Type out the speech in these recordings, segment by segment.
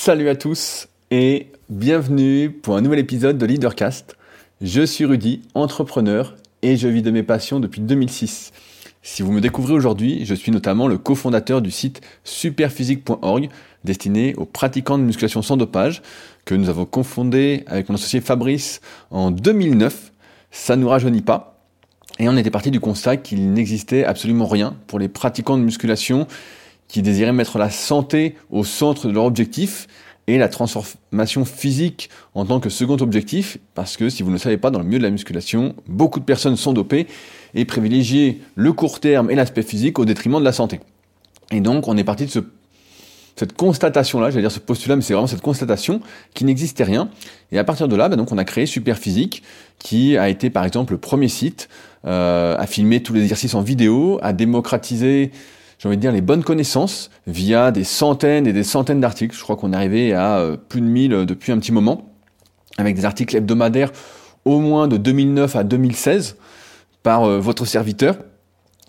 Salut à tous et bienvenue pour un nouvel épisode de Leadercast. Je suis Rudy, entrepreneur et je vis de mes passions depuis 2006. Si vous me découvrez aujourd'hui, je suis notamment le cofondateur du site superphysique.org destiné aux pratiquants de musculation sans dopage que nous avons confondé avec mon associé Fabrice en 2009. Ça ne nous rajeunit pas. Et on était parti du constat qu'il n'existait absolument rien pour les pratiquants de musculation qui désiraient mettre la santé au centre de leur objectif et la transformation physique en tant que second objectif, parce que si vous ne le savez pas, dans le milieu de la musculation, beaucoup de personnes sont dopées et privilégient le court terme et l'aspect physique au détriment de la santé. Et donc on est parti de ce, cette constatation-là, j'allais dire ce postulat, mais c'est vraiment cette constatation qui n'existait rien. Et à partir de là, bah, donc on a créé Superphysique, qui a été par exemple le premier site euh, à filmer tous les exercices en vidéo, à démocratiser j'ai envie de dire, les bonnes connaissances via des centaines et des centaines d'articles. Je crois qu'on est arrivé à euh, plus de 1000 euh, depuis un petit moment, avec des articles hebdomadaires au moins de 2009 à 2016 par euh, votre serviteur.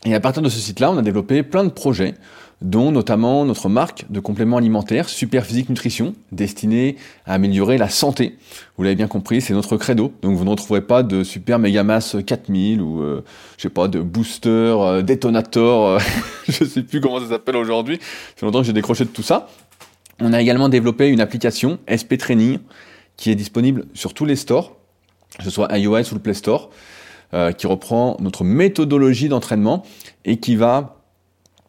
Et à partir de ce site-là, on a développé plein de projets dont notamment notre marque de compléments alimentaires Super Physique Nutrition, destinée à améliorer la santé. Vous l'avez bien compris, c'est notre credo. Donc vous ne retrouverez pas de Super Megamass 4000 ou euh, je sais pas de Booster, euh, Detonator, euh, je sais plus comment ça s'appelle aujourd'hui. C'est longtemps que j'ai décroché de tout ça. On a également développé une application SP Training qui est disponible sur tous les stores, que ce soit iOS ou le Play Store, euh, qui reprend notre méthodologie d'entraînement et qui va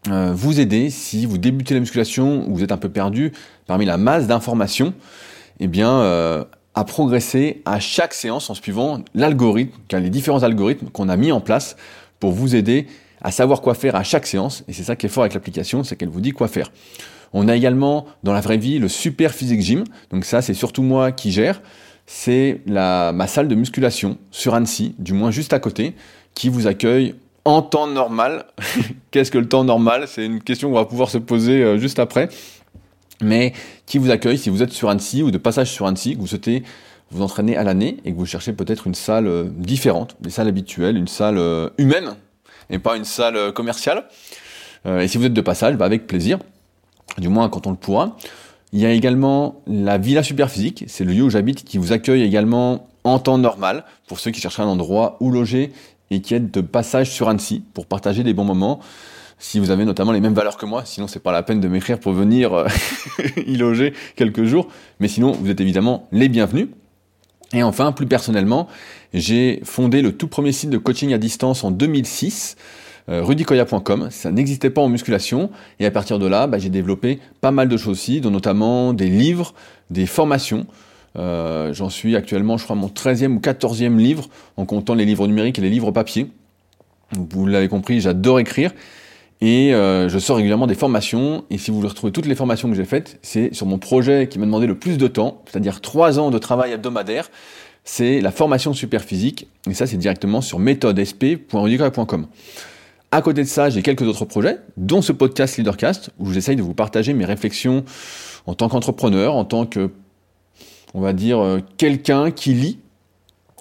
euh, vous aider si vous débutez la musculation ou vous êtes un peu perdu parmi la masse d'informations, eh bien euh, à progresser à chaque séance en suivant l'algorithme, les différents algorithmes qu'on a mis en place pour vous aider à savoir quoi faire à chaque séance. Et c'est ça qui est fort avec l'application, c'est qu'elle vous dit quoi faire. On a également dans la vraie vie le Super Physique Gym. Donc ça, c'est surtout moi qui gère. C'est ma salle de musculation sur Annecy, du moins juste à côté, qui vous accueille en temps normal. Qu'est-ce que le temps normal? C'est une question qu'on va pouvoir se poser euh, juste après. Mais qui vous accueille si vous êtes sur Annecy ou de passage sur Annecy, que vous souhaitez vous entraîner à l'année et que vous cherchez peut-être une salle euh, différente des salles habituelles, une salle euh, humaine et pas une salle commerciale. et si vous êtes de passage, bah avec plaisir, du moins quand on le pourra. Il y a également la Villa Superphysique, c'est le lieu où j'habite qui vous accueille également en temps normal pour ceux qui cherchent un endroit où loger et qui est de passage sur Annecy pour partager des bons moments. Si vous avez notamment les mêmes valeurs que moi, sinon c'est pas la peine de m'écrire pour venir euh, y loger quelques jours. Mais sinon, vous êtes évidemment les bienvenus. Et enfin, plus personnellement, j'ai fondé le tout premier site de coaching à distance en 2006, euh, rudicoya.com. Ça n'existait pas en musculation. Et à partir de là, bah, j'ai développé pas mal de choses aussi, dont notamment des livres, des formations. Euh, j'en suis actuellement, je crois, mon 13e ou 14e livre, en comptant les livres numériques et les livres papier. Vous l'avez compris, j'adore écrire. Et euh, je sors régulièrement des formations. Et si vous voulez retrouver toutes les formations que j'ai faites, c'est sur mon projet qui m'a demandé le plus de temps, c'est-à-dire 3 ans de travail hebdomadaire. C'est la formation super physique. Et ça, c'est directement sur méthodesp.rudicoya.com. À côté de ça, j'ai quelques autres projets, dont ce podcast Leadercast, où j'essaye de vous partager mes réflexions en tant qu'entrepreneur, en tant que on va dire, euh, quelqu'un qui lit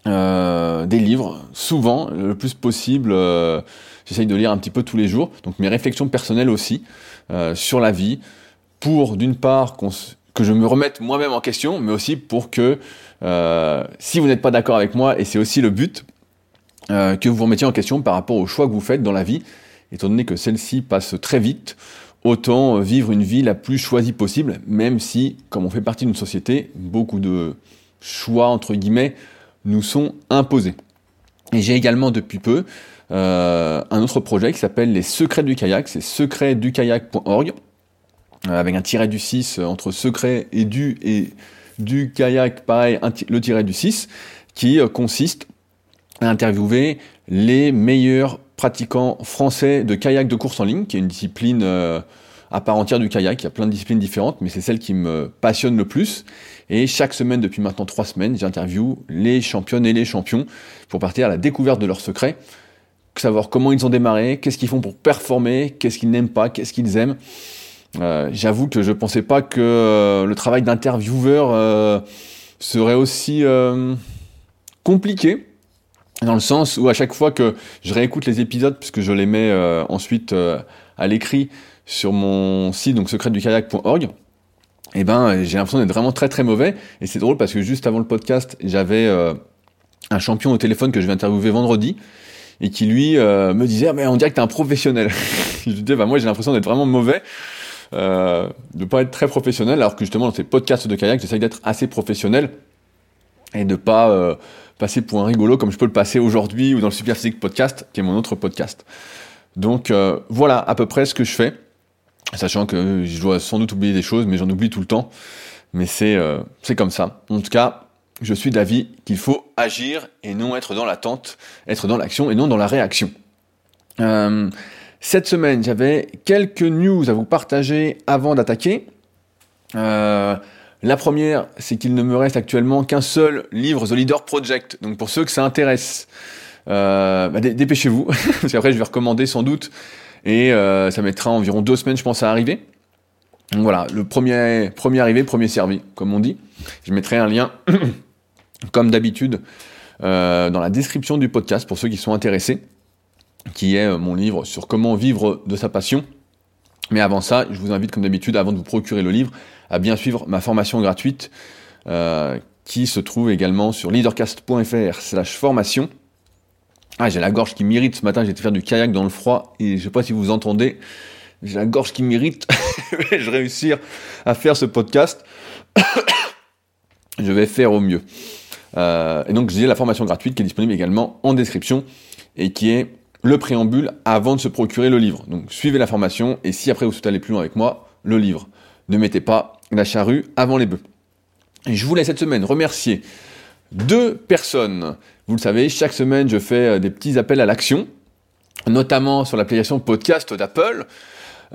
euh, des livres, souvent, le plus possible. Euh, j'essaye de lire un petit peu tous les jours. Donc mes réflexions personnelles aussi sur la vie, pour d'une part que je me remette moi-même en question, mais aussi pour que si vous n'êtes pas d'accord avec moi, et c'est aussi le but, que vous vous remettiez en question par rapport aux choix que vous faites dans la vie, étant donné que celle-ci passe très vite autant euh, vivre une vie la plus choisie possible, même si, comme on fait partie d'une société, beaucoup de choix, entre guillemets, nous sont imposés. Et j'ai également depuis peu euh, un autre projet qui s'appelle Les Secrets du kayak, c'est secretsdukayak.org, euh, avec un tiret du 6 entre secret et du et du kayak, pareil, le tiret du 6, qui consiste à interviewer les meilleurs pratiquant français de kayak de course en ligne, qui est une discipline euh, à part entière du kayak. Il y a plein de disciplines différentes, mais c'est celle qui me passionne le plus. Et chaque semaine, depuis maintenant trois semaines, j'interviewe les championnes et les champions pour partir à la découverte de leurs secrets, savoir comment ils ont démarré, qu'est-ce qu'ils font pour performer, qu'est-ce qu'ils n'aiment pas, qu'est-ce qu'ils aiment. Euh, j'avoue que je pensais pas que euh, le travail d'intervieweur serait aussi compliqué dans le sens où à chaque fois que je réécoute les épisodes, puisque je les mets euh, ensuite euh, à l'écrit sur mon site, donc secretdukayak.org, eh ben j'ai l'impression d'être vraiment très très mauvais. Et c'est drôle parce que juste avant le podcast, j'avais euh, un champion au téléphone que je vais interviewer vendredi et qui lui euh, me disait mais on dirait que t'es un professionnel. je lui disais bah moi j'ai l'impression d'être vraiment mauvais, euh, de pas être très professionnel, alors que justement dans ces podcasts de kayak j'essaye d'être assez professionnel et de pas euh, passer pour un rigolo comme je peux le passer aujourd'hui ou dans le Super Physique Podcast qui est mon autre podcast. Donc euh, voilà à peu près ce que je fais, sachant que je dois sans doute oublier des choses, mais j'en oublie tout le temps. Mais c'est c'est comme ça. En tout cas, je suis d'avis qu'il faut agir et non être dans l'attente, être dans l'action et non dans la réaction. Euh, cette semaine, j'avais quelques news à vous partager avant d'attaquer. Euh, la première, c'est qu'il ne me reste actuellement qu'un seul livre, The Leader Project. Donc pour ceux que ça intéresse, euh, bah, dépêchez-vous, parce qu'après je vais recommander sans doute, et ça mettra environ deux semaines, je pense, à arriver. Donc voilà, le premier, premier arrivé, premier servi, comme on dit. Je mettrai un lien comme d'habitude, euh, dans la description du podcast pour ceux qui sont intéressés, qui est euh, mon livre sur comment vivre de sa passion. Mais avant ça, je vous invite comme d'habitude, avant de vous procurer le livre, à bien suivre ma formation gratuite euh, qui se trouve également sur leadercast.fr slash formation. Ah, j'ai la gorge qui m'irrite ce matin, j'ai été faire du kayak dans le froid et je sais pas si vous entendez, j'ai la gorge qui m'irrite. je réussir à faire ce podcast. je vais faire au mieux. Euh, et donc, j'ai la formation gratuite qui est disponible également en description et qui est le préambule avant de se procurer le livre. Donc, suivez la formation et si après vous souhaitez aller plus loin avec moi, le livre. Ne mettez pas la charrue avant les bœufs. Et je voulais cette semaine remercier deux personnes. Vous le savez, chaque semaine, je fais euh, des petits appels à l'action, notamment sur l'application podcast d'Apple.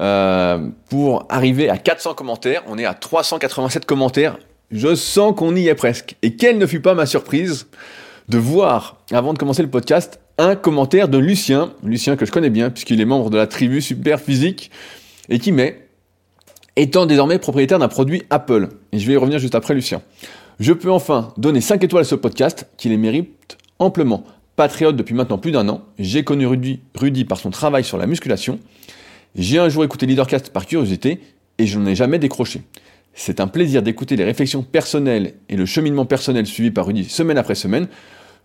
Euh, pour arriver à 400 commentaires. On est à 387 commentaires je sens qu'on y est presque. Et quelle ne fut pas ma surprise de voir, avant de commencer le podcast, un commentaire de Lucien, Lucien que je connais bien puisqu'il est membre de la tribu Super Physique, et qui met étant désormais propriétaire d'un produit Apple. Et je vais y revenir juste après Lucien. Je peux enfin donner 5 étoiles à ce podcast qui les mérite amplement. Patriote depuis maintenant plus d'un an, j'ai connu Rudy, Rudy par son travail sur la musculation. J'ai un jour écouté Leadercast par curiosité et je n'en ai jamais décroché. C'est un plaisir d'écouter les réflexions personnelles et le cheminement personnel suivi par Rudy semaine après semaine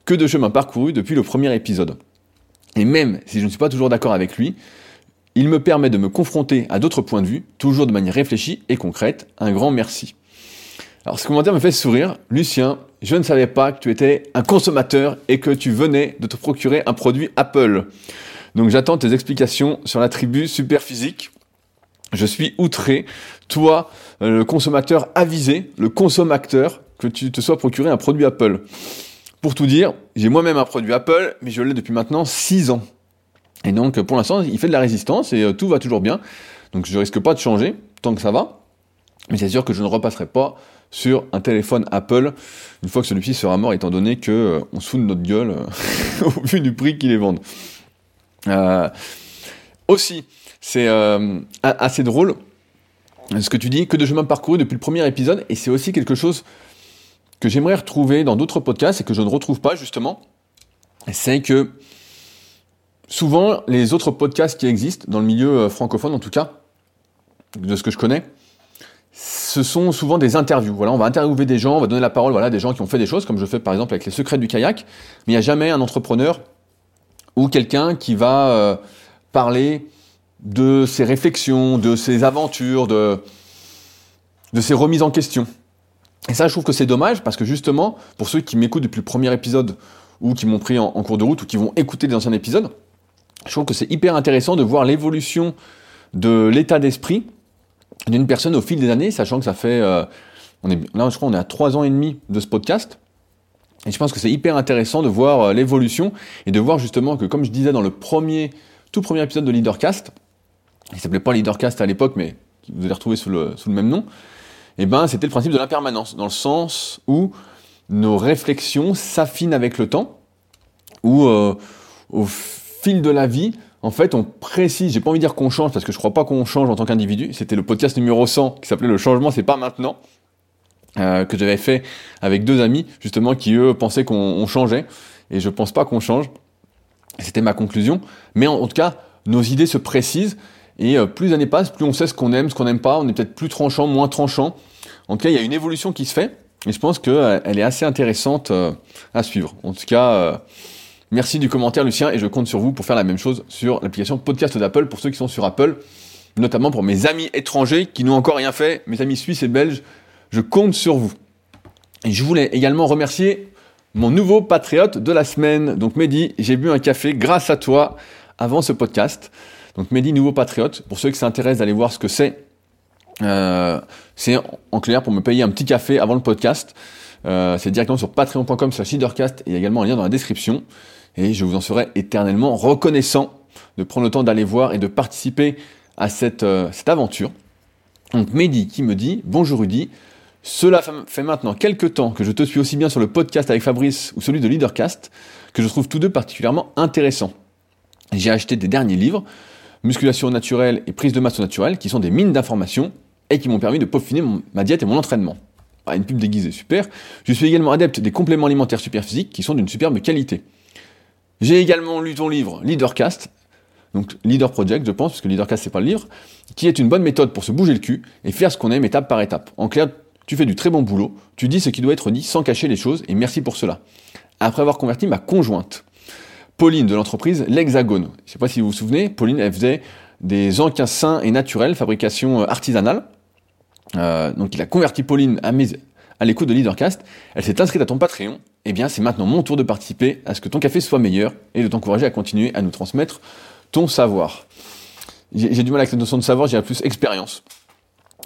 que de chemin parcouru depuis le premier épisode. Et même si je ne suis pas toujours d'accord avec lui, il me permet de me confronter à d'autres points de vue, toujours de manière réfléchie et concrète. Un grand merci. Alors ce commentaire me fait sourire. Lucien, je ne savais pas que tu étais un consommateur et que tu venais de te procurer un produit Apple. Donc j'attends tes explications sur la tribu super physique. Je suis outré. Toi, euh, le consommateur avisé, le consommateur, que tu te sois procuré un produit Apple. Pour tout dire, j'ai moi-même un produit Apple, mais je l'ai depuis maintenant 6 ans. Et donc, pour l'instant, il fait de la résistance et euh, tout va toujours bien. Donc, je risque pas de changer tant que ça va. Mais c'est sûr que je ne repasserai pas sur un téléphone Apple une fois que celui-ci sera mort, étant donné que euh, on se fout de notre gueule au vu du prix qu'ils les vendent. aussi, c'est assez drôle ce que tu dis, que de chemin parcouru depuis le premier épisode, et c'est aussi quelque chose que j'aimerais retrouver dans d'autres podcasts et que je ne retrouve pas justement, c'est que souvent les autres podcasts qui existent, dans le milieu euh, francophone en tout cas, de ce que je connais, ce sont souvent des interviews. Voilà, on va interviewer des gens, on va donner la parole, voilà, des gens qui ont fait des choses, comme je fais par exemple avec les secrets du kayak, mais il n'y a jamais un entrepreneur ou quelqu'un qui va euh, parler de ses réflexions, de ses aventures, de, de ses remises en question. Et ça, je trouve que c'est dommage parce que justement, pour ceux qui m'écoutent depuis le premier épisode ou qui m'ont pris en, cours de route ou qui vont écouter des anciens épisodes, je trouve que c'est hyper intéressant de voir l'évolution de l'état d'esprit d'une personne au fil des années, sachant que ça fait, euh, là je crois on est à trois ans et demi de ce podcast. Et je pense que c'est hyper intéressant de voir euh, l'évolution et de voir justement que, comme je disais dans le premier, tout premier épisode de Leadercast, il s'appelait pas Leadercast à l'époque, mais vous allez retrouver sous le, même nom, eh ben c'était le principe de l'impermanence, dans le sens où nos réflexions s'affinent avec le temps, où euh, au fil de la vie, en fait, on précise, j'ai pas envie de dire qu'on change, parce que je crois pas qu'on change en tant qu'individu, c'était le podcast numéro 100 qui s'appelait Le changement, c'est pas maintenant, euh, que j'avais fait avec deux amis, justement, qui eux pensaient qu'on changeait, et je pense pas qu'on change, c'était ma conclusion, mais en tout cas, nos idées se précisent, Et euh, plus l'année passe, plus on sait ce qu'on aime, ce qu'on n'aime pas. On est peut-être plus tranchant, moins tranchant. En tout cas, il y a une évolution qui se fait. Et je pense qu'elle est assez intéressante à suivre. En tout cas, merci du commentaire, Lucien. Et je compte sur vous pour faire la même chose sur l'application podcast d'Apple pour ceux qui sont sur Apple. Notamment pour mes amis étrangers qui n'ont encore rien fait. Mes amis suisses et belges, je compte sur vous. Et je voulais également remercier mon nouveau patriote de la semaine. Donc Mehdi, j'ai bu un café grâce à toi avant ce podcast. Donc Mehdi, nouveau patriote. Pour ceux qui s'intéressent d'aller voir ce que c'est, euh, c'est en clair pour me payer un petit café avant le podcast. Euh, c'est directement sur patreon.com slash leadercast. Il y a également un lien dans la description. Et je vous en serai éternellement reconnaissant de prendre le temps d'aller voir et de participer à cette, euh, cette aventure. Donc Mehdi qui me dit, bonjour Rudy, cela fait maintenant quelques temps que je te suis aussi bien sur le podcast avec Fabrice ou celui de Leadercast, que je trouve tous deux particulièrement intéressants. J'ai acheté des derniers livres, Musculation naturelle et Prise de masse naturelle, qui sont des mines d'informations et qui m'ont permis de peaufiner ma diète et mon entraînement. Une pub déguisée, super. Je suis également adepte des compléments alimentaires super physiques qui sont d'une superbe qualité. J'ai également lu ton livre Leadercast, donc Leader Project, je pense, parce que Leadercast c'est pas le livre, qui est une bonne méthode pour se bouger le cul et faire ce qu'on aime étape par étape. En clair, tu fais du très bon boulot, tu dis ce qui doit être dit sans cacher les choses, et merci pour cela. Après avoir converti ma conjointe, Pauline de l'entreprise L'Hexagone. Je ne sais pas si vous vous souvenez, Pauline, elle faisait des encas sains et naturels, fabrication euh, artisanale. Euh, donc il a converti Pauline à, l'écoute de Leadercast. Elle s'est inscrite à ton Patreon. Eh bien, c'est maintenant mon tour de participer à ce que ton café soit meilleur et de t'encourager à continuer à nous transmettre ton savoir. J'ai du mal avec cette notion de savoir, j'ai plus expérience.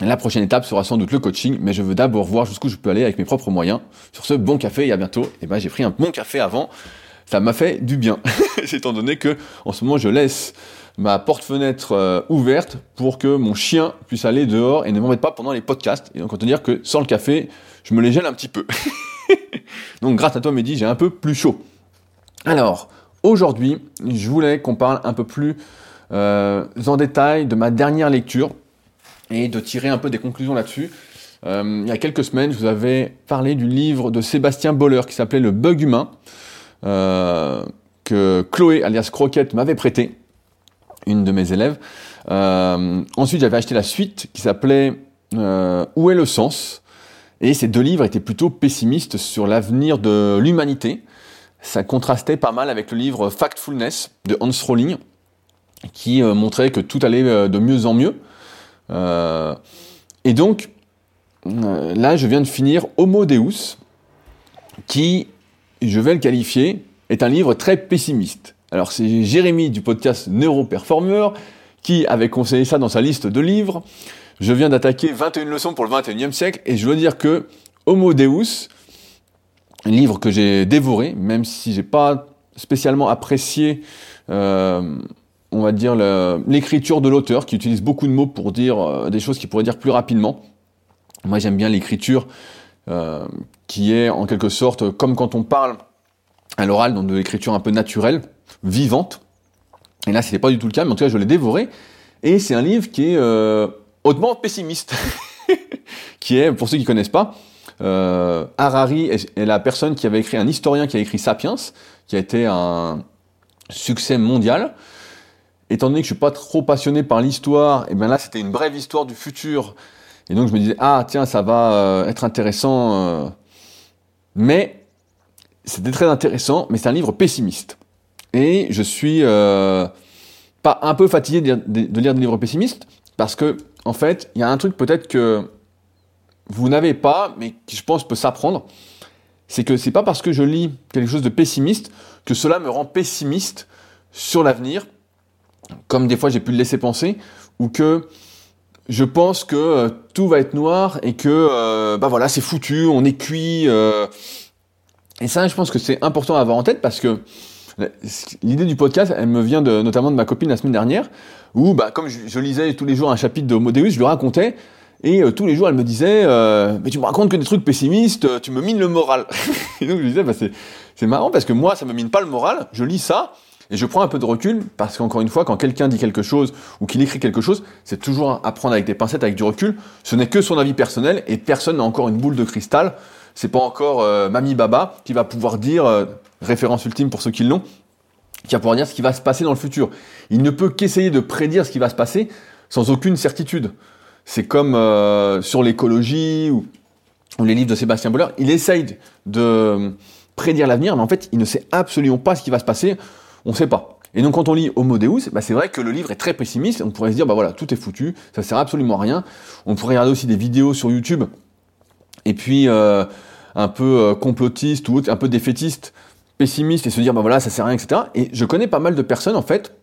La prochaine étape sera sans doute le coaching, mais je veux d'abord voir jusqu'où je peux aller avec mes propres moyens. Sur ce bon café, et à bientôt. Eh ben, j'ai pris un bon café avant. Ça m'a fait du bien. Étant donné que, en ce moment, je laisse ma porte-fenêtre euh, ouverte pour que mon chien puisse aller dehors et ne m'embête pas pendant les podcasts. Et donc, on peut dire que sans le café, je me les gèle un petit peu. donc, grâce à toi, Mehdi, j'ai un peu plus chaud. Alors, aujourd'hui, je voulais qu'on parle un peu plus euh, en détail de ma dernière lecture et de tirer un peu des conclusions là-dessus. Euh, il y a quelques semaines, je vous avais parlé du livre de Sébastien Boller qui s'appelait Le bug humain, que Chloé, alias Croquette, m'avait prêté, une de mes élèves. Euh, ensuite, j'avais acheté la suite qui s'appelait Où est le sens? Et ces deux livres étaient plutôt pessimistes sur l'avenir de l'humanité. Ça contrastait pas mal avec le livre Factfulness de Hans Rowling, qui montrait que tout allait de mieux en mieux. Euh, et donc, euh, là, je viens de finir Homo Deus, qui, je vais le qualifier, est un livre très pessimiste. Alors, c'est Jérémy du podcast Neuroperformer qui avait conseillé ça dans sa liste de livres. Je viens d'attaquer 21 leçons pour le 21e siècle et je veux dire que Homo Deus, un livre que j'ai dévoré, même si j'ai pas spécialement apprécié euh, on va dire, l'écriture de l'auteur, qui utilise beaucoup de mots pour dire euh, des choses qu'il pourrait dire plus rapidement. Moi, j'aime bien l'écriture euh, qui est en quelque sorte comme quand on parle à l'oral, donc de l'écriture un peu naturelle, vivante. Et là, n'est pas du tout le cas, mais en tout cas, je l'ai dévoré. Et c'est un livre qui est euh, hautement pessimiste, qui est, pour ceux qui ne connaissent pas, Harari est, est, la personne qui avait écrit, un historien qui a écrit Sapiens, qui a été un succès mondial, étant donné que je suis pas trop passionné par l'histoire, et bien là c'était une brève histoire du futur. Et donc je me disais ah tiens ça va euh, être intéressant. Euh. Mais c'était très intéressant, mais c'est un livre pessimiste. Et je suis euh, pas un peu fatigué de lire, des livres pessimistes parce que en fait il y a un truc peut-être que vous n'avez pas, mais qui je pense peut s'apprendre. C'est que c'est pas parce que je lis quelque chose de pessimiste que cela me rend pessimiste sur l'avenir comme des fois j'ai pu le laisser penser, ou que je pense que euh, tout va être noir et que euh, bah voilà c'est foutu, on est cuit. Euh. Et ça, je pense que c'est important à avoir en tête parce que l'idée du podcast, elle me vient notamment de ma copine la semaine dernière, où bah comme je, lisais tous les jours un chapitre de Homo je lui racontais. Et tous les jours, elle me disait, mais tu me racontes que des trucs pessimistes, tu me mines le moral. et donc je lui disais, bah, c'est marrant parce que moi, ça me mine pas le moral. Je lis ça, et je prends un peu de recul parce qu'encore une fois, quand quelqu'un dit quelque chose ou qu'il écrit quelque chose, c'est toujours à prendre avec des pincettes, avec du recul. Ce n'est que son avis personnel et personne n'a encore une boule de cristal. C'est pas encore euh, Mamie Baba qui va pouvoir dire, euh, référence ultime pour ceux qui l'ont, qui va pouvoir dire ce qui va se passer dans le futur. Il ne peut qu'essayer de prédire ce qui va se passer sans aucune certitude. C'est comme euh, sur l'écologie ou, les livres de Sébastien Boller. Il essaye de prédire l'avenir, mais en fait, il ne sait absolument pas ce qui va se passer. On ne sait pas. Et donc, quand on lit Homo Deus, bah, c'est vrai que le livre est très pessimiste. On pourrait se dire, bah voilà, tout est foutu, ça sert absolument à rien. On pourrait regarder aussi des vidéos sur YouTube, et puis euh, un peu euh, complotiste ou un peu défaitiste, pessimiste, et se dire, bah voilà, ça sert à rien, etc. Et je connais pas mal de personnes, en fait,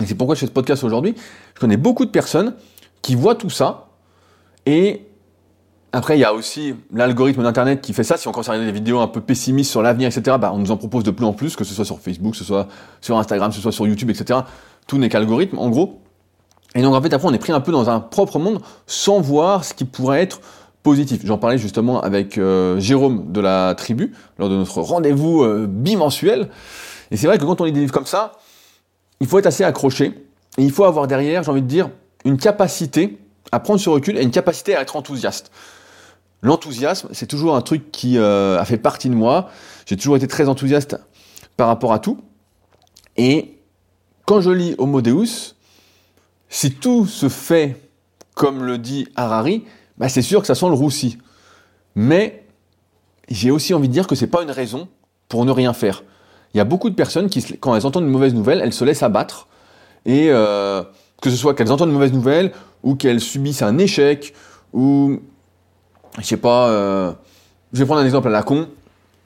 et c'est pourquoi je fais ce podcast aujourd'hui, je connais beaucoup de personnes qui voient tout ça, et après, il y a aussi l'algorithme d'Internet qui fait ça. Si on commence à regarder des vidéos un peu pessimistes sur l'avenir, etc., bah, on nous en propose de plus en plus, que ce soit sur Facebook, que ce soit sur Instagram, que ce soit sur YouTube, etc. Tout n'est qu'algorithme, en gros. Et donc, en fait, après, on est pris un peu dans un propre monde sans voir ce qui pourrait être positif. J'en parlais justement avec euh, Jérôme de la tribu, lors de notre rendez-vous euh, bimensuel. Et c'est vrai que quand on lit des livres comme ça, il faut être assez accroché. Et il faut avoir derrière, j'ai envie de dire, une capacité à prendre ce recul et une capacité à être enthousiaste. L'enthousiasme, c'est toujours un truc qui euh, a fait partie de moi. J'ai toujours été très enthousiaste par rapport à tout. Et quand je lis Homo Deus, si tout se fait comme le dit Harari, bah c'est sûr que ça sent le roussi. Mais j'ai aussi envie de dire que c'est pas une raison pour ne rien faire. Il y a beaucoup de personnes qui, quand elles entendent une mauvaise nouvelle, elles se laissent abattre. Et euh, que ce soit qu'elles entendent une mauvaise nouvelle, ou qu'elles subissent un échec, ou je sais pas, euh, je vais prendre un exemple à la con,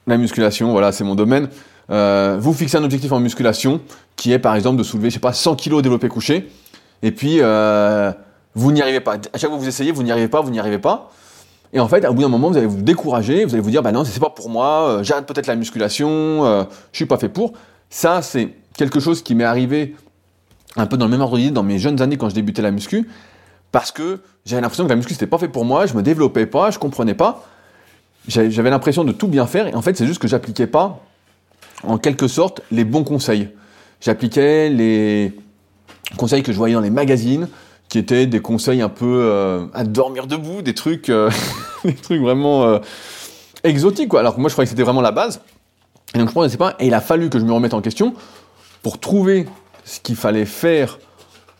la musculation, voilà, c'est mon domaine. Euh, vous fixez un objectif en musculation qui est par exemple de soulever, je sais pas, 100 kg développé couché, et puis euh, vous n'y arrivez pas. À chaque fois que vous essayez, vous n'y arrivez pas, vous n'y arrivez pas. Et en fait, au bout d'un moment, vous allez vous décourager, vous allez vous dire, bah non, c'est pas pour moi, j'arrête peut-être la musculation, je suis pas fait pour. Ça, c'est quelque chose qui m'est arrivé un peu dans le même ordre d'idée dans mes jeunes années quand je débutais la muscu parce que j'avais l'impression que la muscu c'était pas fait pour moi, je me développais pas, je comprenais pas. J'avais l'impression de tout bien faire et en fait c'est juste que j'appliquais pas en quelque sorte les bons conseils. J'appliquais les conseils que je voyais dans les magazines, qui étaient des conseils un peu euh, à dormir debout, des trucs, euh, des trucs vraiment euh, exotiques quoi. Alors que moi je croyais que c'était vraiment la base. Et donc je ne sais pas. Et il a fallu que je me remette en question pour trouver ce qu'il fallait faire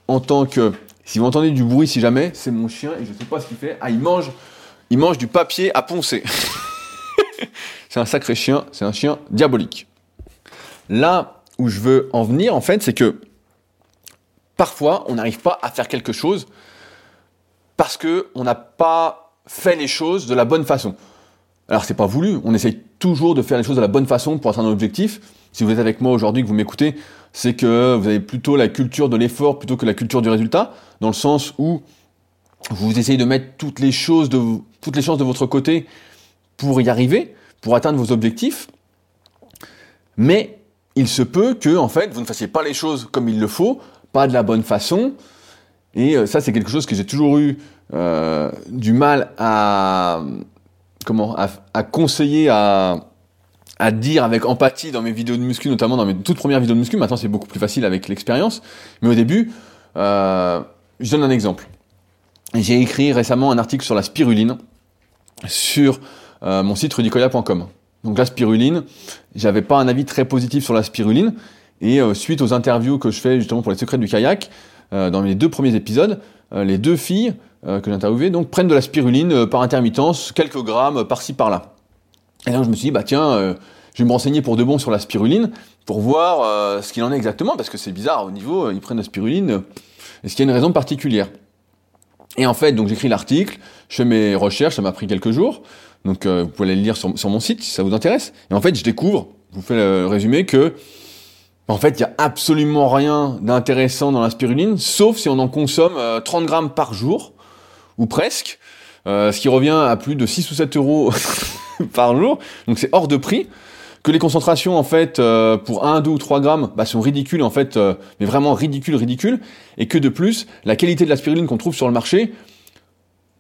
en tant que si vous entendez du bruit, si jamais, c'est mon chien et je ne sais pas ce qu'il fait. Ah, il mange, il mange du papier à poncer. c'est un sacré chien, c'est un chien diabolique. Là où je veux en venir, en fait, c'est que parfois, on n'arrive pas à faire quelque chose parce que on n'a pas fait les choses de la bonne façon. Alors c'est pas voulu, on essaye toujours de faire les choses de la bonne façon pour atteindre un objectif. Si vous êtes avec moi aujourd'hui, que vous m'écoutez, c'est que vous avez plutôt la culture de l'effort plutôt que la culture du résultat, dans le sens où vous essayez de mettre toutes les choses de toutes les chances de votre côté pour y arriver, pour atteindre vos objectifs. Mais il se peut que en fait vous ne fassiez pas les choses comme il le faut, pas de la bonne façon. Et euh, ça c'est quelque chose que j'ai toujours eu euh, du mal à comment à conseiller à dire avec empathie dans mes vidéos de muscu, notamment dans mes toutes premières vidéos de muscu. Maintenant, c'est beaucoup plus facile avec l'expérience. Mais au début, euh, je donne un exemple. J'ai écrit récemment un article sur la spiruline sur euh, mon site rudicoya.com. Donc la spiruline, j'avais pas un avis très positif sur la spiruline. Et euh, suite aux interviews que je fais justement pour les secrets du kayak, dans les deux premiers épisodes, les deux filles que j'ai interviewées donc prennent de la spiruline par intermittence, quelques grammes par-ci par-là. Et là, je me suis dit, bah tiens, euh, je vais me renseigner pour de bon sur la spiruline, pour voir euh, ce qu'il en est exactement, parce que c'est bizarre, au niveau, euh, ils prennent la spiruline, est-ce qu'il y a une raison particulière? Et en fait, donc j'écris l'article, je fais mes recherches, ça m'a pris quelques jours, donc vous pouvez aller le lire sur, mon site si ça vous intéresse. Et en fait, je découvre, je vous fais le résumé, que en fait, il n'y a absolument rien d'intéressant dans la spiruline, sauf si on en consomme 30 grammes par jour, ou presque, ce qui revient à plus de 6 ou 7 euros par jour, donc c'est hors de prix, que les concentrations en fait euh, pour 1, 2 ou 3 grammes bah, sont ridicules en fait, euh, mais vraiment ridicules, ridicules, et que de plus, la qualité de la spiruline qu'on trouve sur le marché,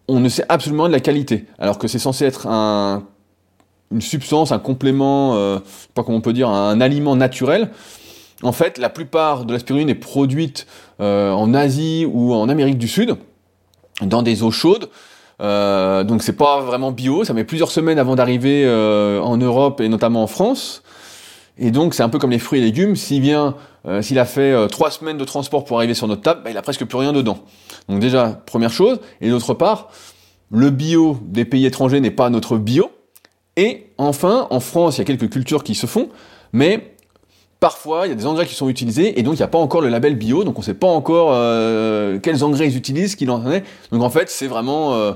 on ne sait absolument de la qualité, alors que c'est censé être un, une substance, un complément, euh, pas comment on peut dire, un aliment naturel. En fait, la plupart de la spiruline est produite en Asie ou en Amérique du Sud, dans des eaux chaudes, euh, donc c'est pas vraiment bio, ça met plusieurs semaines avant d'arriver euh, en Europe et notamment en France. Et donc, c'est un peu comme les fruits et légumes. S'il vient, euh, s'il a fait euh, trois semaines de transport pour arriver sur notre table, bah, il a presque plus rien dedans. Donc déjà, première chose. Et d'autre part, le bio des pays étrangers n'est pas notre bio. Et enfin, en France, il y a quelques cultures qui se font, mais parfois, il y a des engrais qui sont utilisés, et donc il n'y a pas encore le label bio, donc on ne sait pas encore euh, quels engrais ils utilisent, qu'il en est. Donc en fait, c'est vraiment...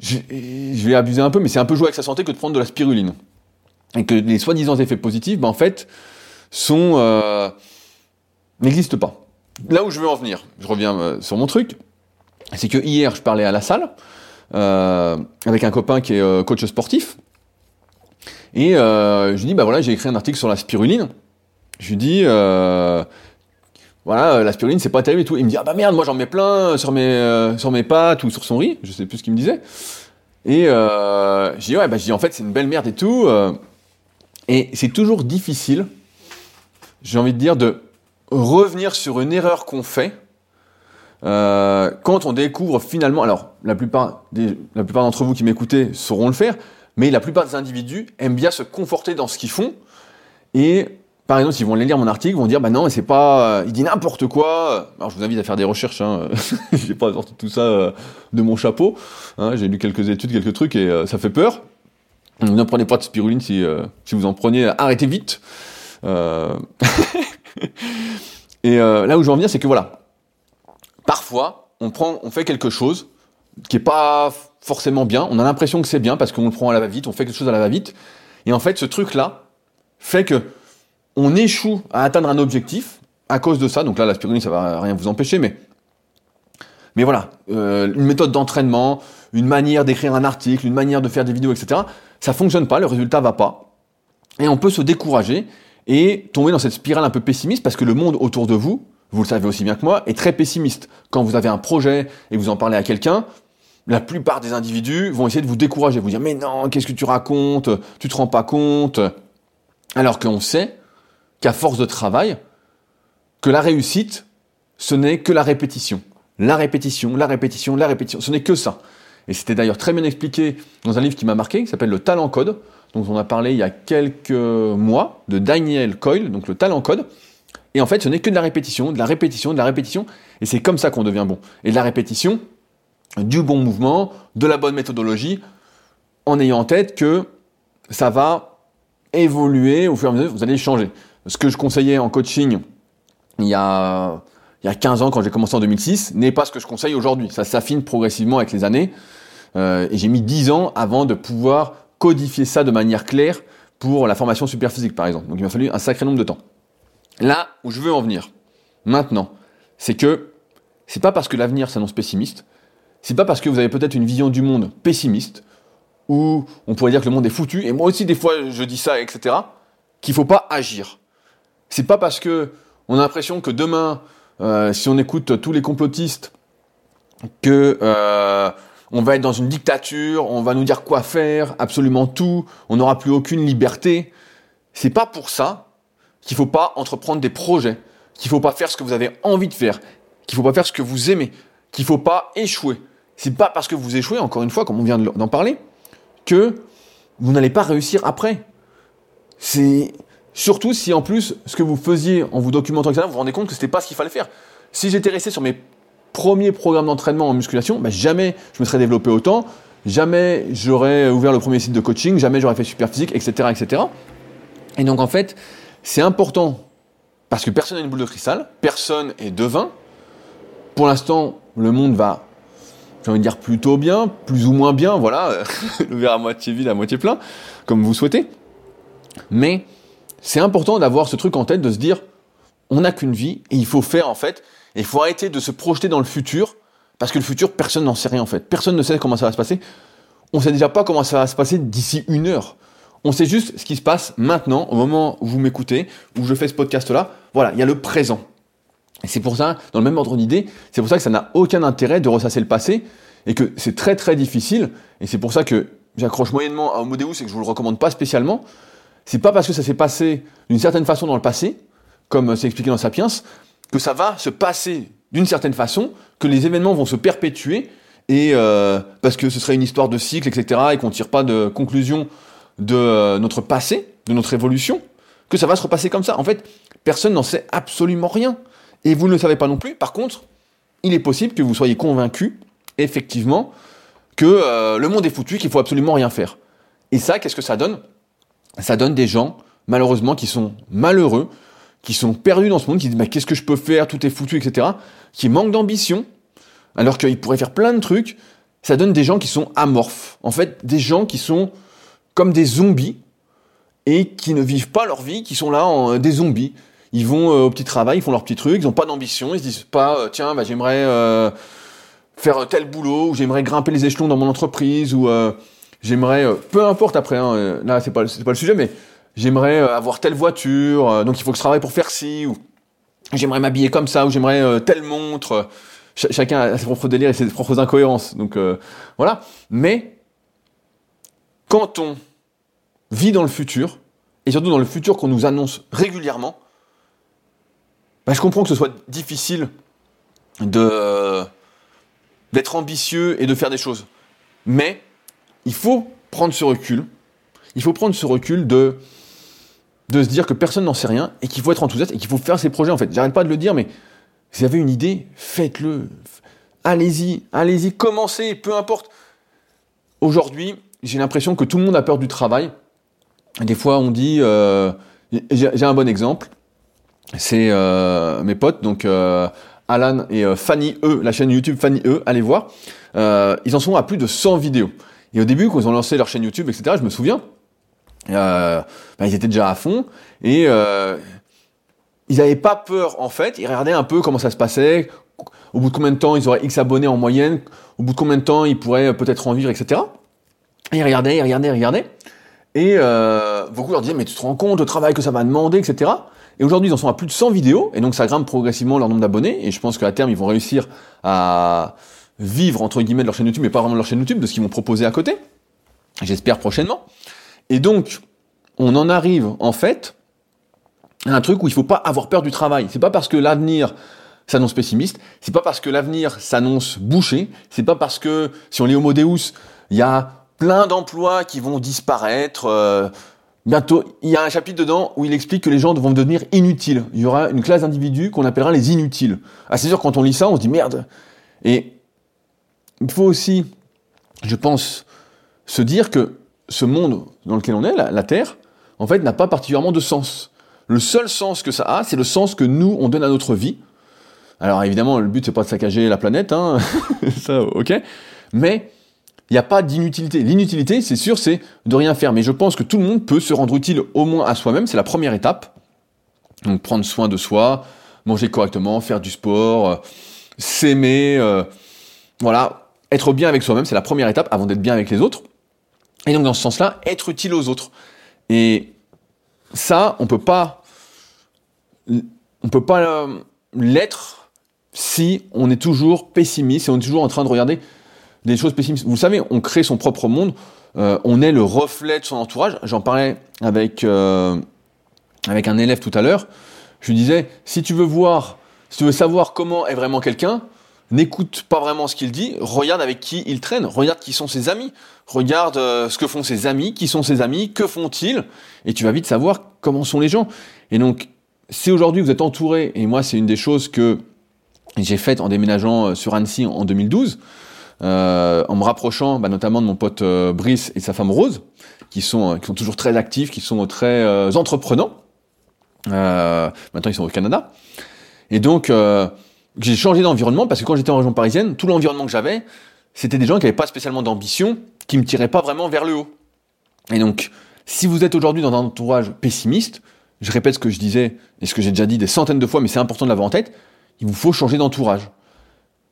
je vais abuser un peu, mais c'est un peu jouer avec sa santé que de prendre de la spiruline et que les soi-disant effets positifs, ben, en fait, sont euh, n'existent pas. Là où je veux en venir, je reviens euh, sur mon truc, c'est que hier, je parlais à la salle euh, avec un copain qui est coach sportif, et je lui dis, bah voilà, j'ai écrit un article sur la spiruline. Je lui dis, voilà, la spiruline, c'est pas terrible et tout. Il me dit, ah bah merde, moi j'en mets plein sur mes, sur mes ou sur son riz, je sais plus ce qu'il me disait. Et euh, je dis, ouais, bah je dis, en fait, c'est une belle merde et tout. Et c'est toujours difficile, j'ai envie de dire, de revenir sur une erreur qu'on fait euh, quand on découvre finalement. Alors, la plupart, des, la plupart d'entre vous qui m'écoutez sauront le faire, mais la plupart des individus aiment bien se conforter dans ce qu'ils font. Et par exemple, s'ils vont lire mon article, ils vont dire bah non, c'est pas, il dit n'importe quoi. Alors je vous invite à faire des recherches. Hein. j'ai pas sorti tout ça euh, de mon chapeau. Hein. J'ai lu quelques études, quelques trucs et euh, ça fait peur. Ne prenez pas de spiruline si, euh, si vous en prenez, arrêtez vite. Euh... et euh, là où je veux en venir, c'est que voilà, parfois, on prend, on fait quelque chose qui est pas forcément bien. On a l'impression que c'est bien parce qu'on le prend à la va-vite, on fait quelque chose à la va-vite. Et en fait, ce truc-là fait que on échoue à atteindre un objectif à cause de ça. Donc là, la spiruline, ça va rien vous empêcher, mais voilà, euh, une méthode d'entraînement, une manière d'écrire un article, une manière de faire des vidéos, etc ça fonctionne pas, le résultat va pas, et on peut se décourager et tomber dans cette spirale un peu pessimiste parce que le monde autour de vous, vous le savez aussi bien que moi, est très pessimiste. Quand vous avez un projet et vous en parlez à quelqu'un, la plupart des individus vont essayer de vous décourager, vous dire mais non, qu'est-ce que tu racontes, tu te rends pas compte, alors qu'on sait qu'à force de travail, que la réussite, ce n'est que la répétition. La répétition, la répétition, la répétition, ce n'est que ça. Et c'était d'ailleurs très bien expliqué dans un livre qui m'a marqué, qui s'appelle Le Talent Code, dont on a parlé il y a quelques mois, de Daniel Coyle, donc le Talent Code. Et en fait, ce n'est que de la répétition, de la répétition, de la répétition, et c'est comme ça qu'on devient bon. Et de la répétition, du bon mouvement, de la bonne méthodologie, en ayant en tête que ça va évoluer au fur et à mesure, vous allez changer. Ce que je conseillais en coaching il y a il y a 15 ans quand j'ai commencé en 2006 n'est pas ce que je conseille aujourd'hui. Ça s'affine progressivement avec les années. Euh, et j'ai mis 10 ans avant de pouvoir codifier ça de manière claire pour la formation super physique par exemple. Donc il m'a fallu un sacré nombre de temps. Là où je veux en venir maintenant, c'est que c'est pas parce que l'avenir s'annonce pessimiste, c'est pas parce que vous avez peut-être une vision du monde pessimiste, ou on pourrait dire que le monde est foutu, et moi aussi des fois je dis ça, etc., qu'il faut pas agir. C'est pas parce que on a l'impression que demain euh, si on écoute tous les complotistes, que euh, on va être dans une dictature, on va nous dire quoi faire, absolument tout, on n'aura plus aucune liberté. C'est pas pour ça qu'il faut pas entreprendre des projets, qu'il faut pas faire ce que vous avez envie de faire, qu'il faut pas faire ce que vous aimez, qu'il faut pas échouer. C'est pas parce que vous échouez, encore une fois, comme on vient d'en parler, que vous n'allez pas réussir après. C'est Surtout si en plus, ce que vous faisiez en vous documentant, etc., vous vous rendez compte que c'était pas ce qu'il fallait faire. Si j'étais resté sur mes premiers programmes d'entraînement en musculation, bah, jamais je me serais développé autant, jamais j'aurais ouvert le premier site de coaching, jamais j'aurais fait super physique, etc., etc. Et donc en fait, c'est important parce que personne n'a une boule de cristal, personne est devin. Pour l'instant, le monde va, j'ai envie de dire plutôt bien, plus ou moins bien, voilà, le à moitié vide, à moitié plein, comme vous souhaitez. Mais c'est important d'avoir ce truc en tête, de se dire, on n'a qu'une vie et il faut faire en fait, et il faut arrêter de se projeter dans le futur, parce que le futur, personne n'en sait rien en fait. Personne ne sait comment ça va se passer. On sait déjà pas comment ça va se passer d'ici une heure. On sait juste ce qui se passe maintenant, au moment où vous m'écoutez, où je fais ce podcast-là. Voilà, il y a le présent. Et c'est pour ça, dans le même ordre d'idée, c'est pour ça que ça n'a aucun intérêt de ressasser le passé, et que c'est très très difficile, et c'est pour ça que j'accroche moyennement à Homo Deus et que je vous le recommande pas spécialement, c'est pas parce que ça s'est passé d'une certaine façon dans le passé, comme c'est expliqué dans Sapiens, que ça va se passer d'une certaine façon, que les événements vont se perpétuer, et euh, parce que ce serait une histoire de cycle, etc., et qu'on tire pas de conclusion de euh, notre passé, de notre évolution. que ça va se repasser comme ça. En fait, personne n'en sait absolument rien. Et vous ne le savez pas non plus. Par contre, il est possible que vous soyez convaincu, effectivement, que euh, le monde est foutu, qu'il faut absolument rien faire. Et ça, qu'est-ce que ça donne? Ça donne des gens, malheureusement, qui sont malheureux, qui sont perdus dans ce monde, qui disent qu'est-ce que je peux faire, tout est foutu, etc., qui manquent d'ambition, alors qu'ils pourraient faire plein de trucs. Ça donne des gens qui sont amorphes. En fait, des gens qui sont comme des zombies et qui ne vivent pas leur vie, qui sont là en euh, des zombies. Ils vont euh, au petit travail, ils font leur petit truc, ils n'ont pas d'ambition, ils se disent pas euh, tiens bah, j'aimerais faire tel boulot ou j'aimerais grimper les échelons dans mon entreprise ou j'aimerais peu importe après hein, là c'est pas c'est pas le sujet mais j'aimerais avoir telle voiture donc il faut que je travaille pour faire ci ou j'aimerais m'habiller comme ça ou j'aimerais telle montre chacun a ses propres délires et ses propres incohérences donc voilà mais quand on vit dans le futur, et surtout dans le futur qu'on nous annonce régulièrement, bah, je comprends que ce soit difficile de d'être ambitieux et de faire des choses. Mais il faut prendre ce recul. Il faut prendre ce recul de, se dire que personne n'en sait rien et qu'il faut être enthousiaste et qu'il faut faire ses projets en fait. J'arrête pas de le dire, mais si vous avez une idée, faites-le. Allez-y, allez-y, commencez, peu importe. Aujourd'hui, j'ai l'impression que tout le monde a peur du travail. Des fois, on dit, euh, j'ai un bon exemple, c'est euh, mes potes, donc euh, Alan et Fanny E, la chaîne YouTube Fanny E, allez voir. ils en sont à plus de 100 vidéos. Et au début, quand ils ont lancé leur chaîne YouTube, etc., je me souviens, bah, ils étaient déjà à fond et ils n'avaient pas peur en fait. Ils regardaient un peu comment ça se passait, au bout de combien de temps ils auraient X abonnés en moyenne, au bout de combien de temps ils pourraient peut-être en vivre, etc. Et ils regardaient, ils regardaient, ils regardaient. Et euh, beaucoup leur disaient, mais tu te rends compte le travail que ça va demander, etc. Et aujourd'hui, ils en sont à plus de 100 vidéos, et donc ça grimpe progressivement leur nombre d'abonnés, et je pense qu'à terme, ils vont réussir à vivre, entre guillemets, de leur chaîne YouTube, mais pas vraiment de leur chaîne YouTube, de ce qu'ils vont proposer à côté. J'espère prochainement. Et donc, on en arrive, en fait, à un truc où il faut pas avoir peur du travail. C'est pas parce que l'avenir s'annonce pessimiste, c'est pas parce que l'avenir s'annonce bouché, c'est pas parce que, si on lit Homo Deus, il y a plein d'emplois qui vont disparaître. Euh, bientôt, il y a un chapitre dedans où il explique que les gens vont devenir inutiles. Il y aura une classe d'individus qu'on appellera les inutiles. Ah, c'est sûr, quand on lit ça, on se dit merde. Et il faut aussi, je pense, se dire que ce monde dans lequel on est, la, Terre, en fait, n'a pas particulièrement de sens. Le seul sens que ça a, c'est le sens que nous, on donne à notre vie. Alors évidemment, le but, c'est pas de saccager la planète, hein. ça, ok. Mais il n'y a pas d'inutilité. L'inutilité, c'est sûr, c'est de rien faire. Mais je pense que tout le monde peut se rendre utile au moins à soi-même. C'est la première étape. Donc prendre soin de soi, manger correctement, faire du sport, euh, s'aimer, euh, voilà, être bien avec soi-même, c'est la première étape avant d'être bien avec les autres. Et donc dans ce sens-là, être utile aux autres. Et ça, on peut pas, on peut pas euh, l'être si on est toujours pessimiste, si on est toujours en train de regarder des choses pessimistes. Vous savez, on crée son propre monde, euh, on est le reflet de son entourage. J'en parlais avec, euh, avec un élève tout à l'heure. Je lui disais, si tu veux voir, si tu veux savoir comment est vraiment quelqu'un, n'écoute pas vraiment ce qu'il dit, regarde avec qui il traîne, regarde qui sont ses amis, regarde euh, ce que font ses amis, qui sont ses amis, que font-ils, et tu vas vite savoir comment sont les gens. Et donc, si aujourd'hui vous êtes entouré, et moi c'est une des choses que j'ai faites en déménageant sur Annecy en 2012, euh, en me rapprochant bah, notamment de mon pote euh, Brice et sa femme Rose, qui sont, euh, qui sont toujours très actifs, qui sont très entreprenants. maintenant, ils sont au Canada. Et donc, j'ai changé d'environnement parce que quand j'étais en région parisienne, tout l'environnement que j'avais, c'était des gens qui n'avaient pas spécialement d'ambition, qui me tiraient pas vraiment vers le haut. Et donc, si vous êtes aujourd'hui dans un entourage pessimiste, je répète ce que je disais et ce que j'ai déjà dit des centaines de fois, mais c'est important de l'avoir en tête, il vous faut changer d'entourage.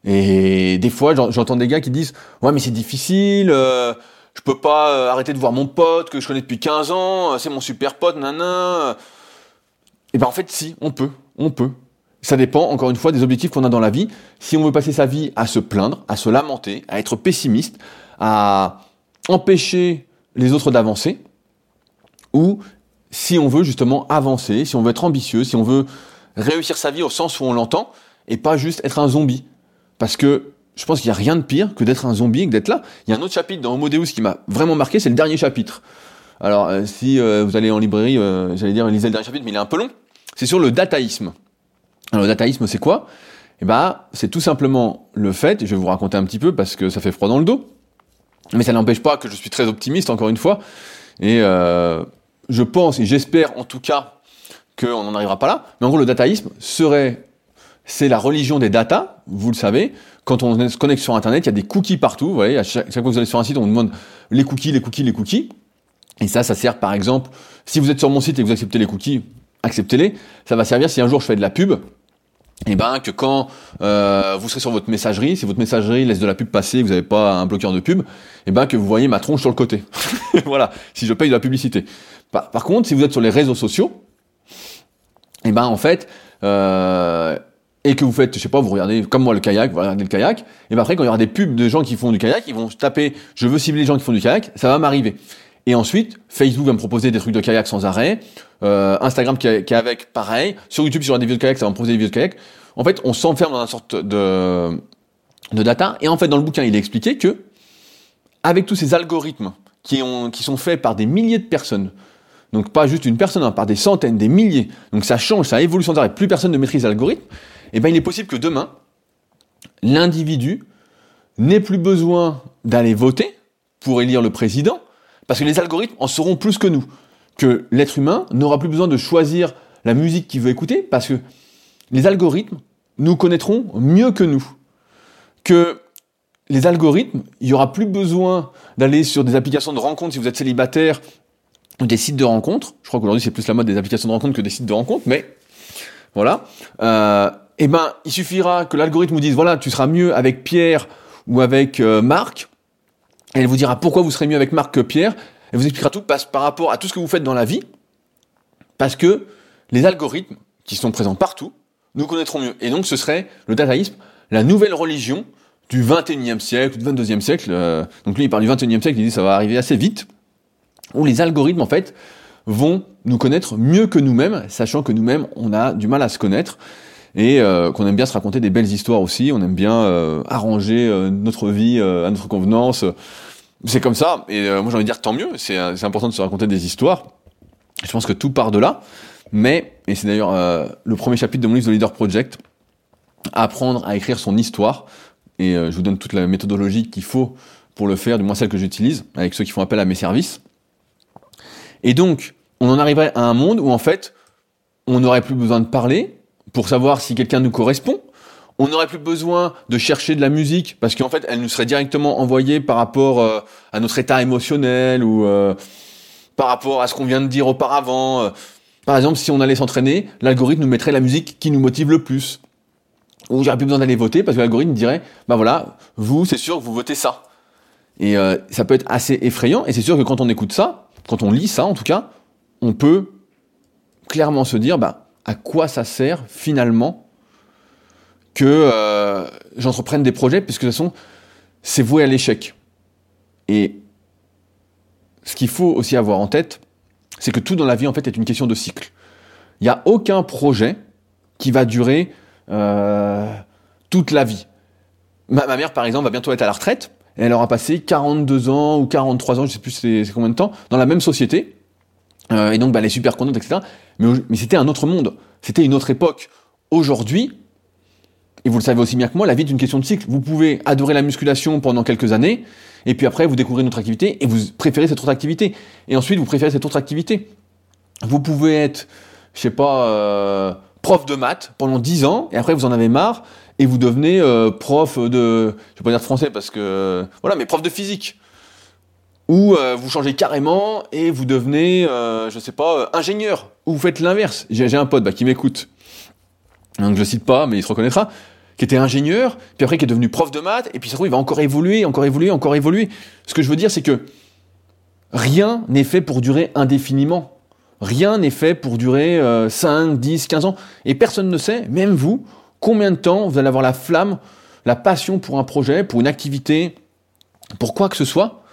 Et des fois, j'entends des gars qui disent Ouais, mais c'est difficile, euh, je peux pas euh, arrêter de voir mon pote que je connais depuis 15 ans, euh, c'est mon super pote, nana. Et ben en fait, si, on peut, on peut. Ça dépend, encore une fois, des objectifs qu'on a dans la vie. Si on veut passer sa vie à se plaindre, à se lamenter, à être pessimiste, à empêcher les autres d'avancer, ou si on veut justement avancer, si on veut être ambitieux, si on veut réussir sa vie au sens où on l'entend, et pas juste être un zombie. Parce que je pense qu'il n'y a rien de pire que d'être un zombie et que d'être là. Il y a un autre chapitre dans Homo Deus qui m'a vraiment marqué, c'est le dernier chapitre. Alors, euh, si euh, vous allez en librairie, euh, j'allais dire, lisez le dernier chapitre, mais il est un peu long. C'est sur le dataïsme. Alors, le dataïsme, c'est quoi? Eh ben, c'est tout simplement le fait, je vais vous raconter un petit peu parce que ça fait froid dans le dos, mais ça n'empêche pas que je suis très optimiste, encore une fois, et je pense, et j'espère en tout cas, qu'on n'en arrivera pas là, mais en gros, le dataïsme serait, c'est la religion des data, vous le savez, quand on se connecte sur Internet, il y a des cookies partout, vous voyez, à chaque fois que vous allez sur un site, on vous demande les cookies, les cookies, les cookies, et ça, ça sert par exemple, si vous êtes sur mon site et que vous acceptez les cookies, acceptez-les. Ça va servir si un jour je fais de la pub, et eh ben que quand euh, vous serez sur votre messagerie, si votre messagerie laisse de la pub passer, vous n'avez pas un bloqueur de pub, et eh ben que vous voyez ma tronche sur le côté. voilà, si je paye de la publicité. Par, contre, si vous êtes sur les réseaux sociaux, et eh ben en fait, euh, et que vous faites, je sais pas, vous regardez comme moi le kayak, vous regardez le kayak, et ben après quand il y aura des pubs de gens qui font du kayak, ils vont taper, je veux cibler les gens qui font du kayak, ça va m'arriver. Et ensuite, Facebook va me proposer des trucs de kayak sans arrêt. Euh, Instagram qui avec, pareil. Sur YouTube, sur des vidéos de kayak, ça va me proposer des vidéos de kayak. En fait, on s'enferme dans une sorte de, de data. Et en fait, dans le bouquin, il est expliqué que, avec tous ces algorithmes qui, ont, qui sont faits par des milliers de personnes, donc pas juste une personne, hein, par des centaines, des milliers, donc ça change, ça évolue sans arrêt, plus personne ne maîtrise l'algorithme, eh ben il est possible que demain, l'individu n'ait plus besoin d'aller voter pour élire le président, parce que les algorithmes en sauront plus que nous. Que l'être humain n'aura plus besoin de choisir la musique qu'il veut écouter, parce que les algorithmes nous connaîtront mieux que nous. Que les algorithmes, il n'y aura plus besoin d'aller sur des applications de rencontres si vous êtes célibataire ou des sites de rencontres. Je crois qu'aujourd'hui c'est plus la mode des applications de rencontres que des sites de rencontres, mais voilà. Euh, eh ben, il suffira que l'algorithme vous dise voilà, tu seras mieux avec Pierre ou avec euh, Marc, elle vous dira pourquoi vous serez mieux avec Marc que Pierre. Elle vous expliquera tout par rapport à tout ce que vous faites dans la vie. Parce que les algorithmes, qui sont présents partout, nous connaîtront mieux. Et donc ce serait le dataïsme, la nouvelle religion du 21e siècle, du 22e siècle. Euh, donc lui, il parle du 21e siècle, il dit ça va arriver assez vite. Où les algorithmes, en fait, vont nous connaître mieux que nous-mêmes, sachant que nous-mêmes, on a du mal à se connaître et euh, qu'on aime bien se raconter des belles histoires aussi. On aime bien euh, arranger notre vie à notre convenance c'est comme ça, et euh, moi j'ai envie de dire tant mieux, c'est euh, important de se raconter des histoires. Je pense que tout part de là, mais, et c'est d'ailleurs euh, le premier chapitre de mon livre The Leader Project, apprendre à écrire son histoire, et je vous donne toute la méthodologie qu'il faut pour le faire, du moins celle que j'utilise, avec ceux qui font appel à mes services. Et donc, on en arriverait à un monde où en fait, on n'aurait plus besoin de parler pour savoir si quelqu'un nous correspond, on n'aurait plus besoin de chercher de la musique parce qu'en fait, elle nous serait directement envoyée par rapport euh, à notre état émotionnel ou euh, par rapport à ce qu'on vient de dire auparavant. Euh. Par exemple, si on allait s'entraîner, l'algorithme nous mettrait la musique qui nous motive le plus. Ou j'aurais plus besoin d'aller voter parce que l'algorithme dirait, bah voilà, vous, c'est sûr que vous votez ça. Et ça peut être assez effrayant. Et c'est sûr que quand on écoute ça, quand on lit ça, en tout cas, on peut clairement se dire, bah, à quoi ça sert finalement que euh, j'entreprenne des projets, puisque de toute façon, c'est voué à l'échec. Et ce qu'il faut aussi avoir en tête, c'est que tout dans la vie, en fait, est une question de cycle. Il n'y a aucun projet qui va durer euh, toute la vie. Ma, mère, par exemple, va bientôt être à la retraite, et elle aura passé 42 ans ou 43 ans, je sais plus c'est combien de temps, dans la même société. Euh, et donc, bah, elle est super contente, etc. Mais, mais c'était un autre monde. C'était une autre époque. Aujourd'hui, et vous le savez aussi bien que moi, la vie est une question de cycle. Vous pouvez adorer la musculation pendant quelques années, et puis après, vous découvrez une autre activité, et vous préférez cette autre activité. Et ensuite, vous préférez cette autre activité. Vous pouvez être, je sais pas, euh, prof de maths pendant 10 ans, et après, vous en avez marre, et vous devenez euh, prof de, je vais pas dire français parce que, voilà, mais prof de physique. Ou euh, vous changez carrément et vous devenez, je sais pas, ingénieur. Ou vous faites l'inverse. J'ai un pote bah, qui m'écoute. Donc je cite pas, mais il se reconnaîtra qui était ingénieur, puis après qui est devenu prof de maths, et puis ça trouve, il va encore évoluer, encore évoluer, encore évoluer. Ce que je veux dire, c'est que rien n'est fait pour durer indéfiniment. Rien n'est fait pour durer 5, 10, 15 ans. Et personne ne sait, même vous, combien de temps vous allez avoir la flamme, la passion pour un projet, pour une activité, pour quoi que ce soit.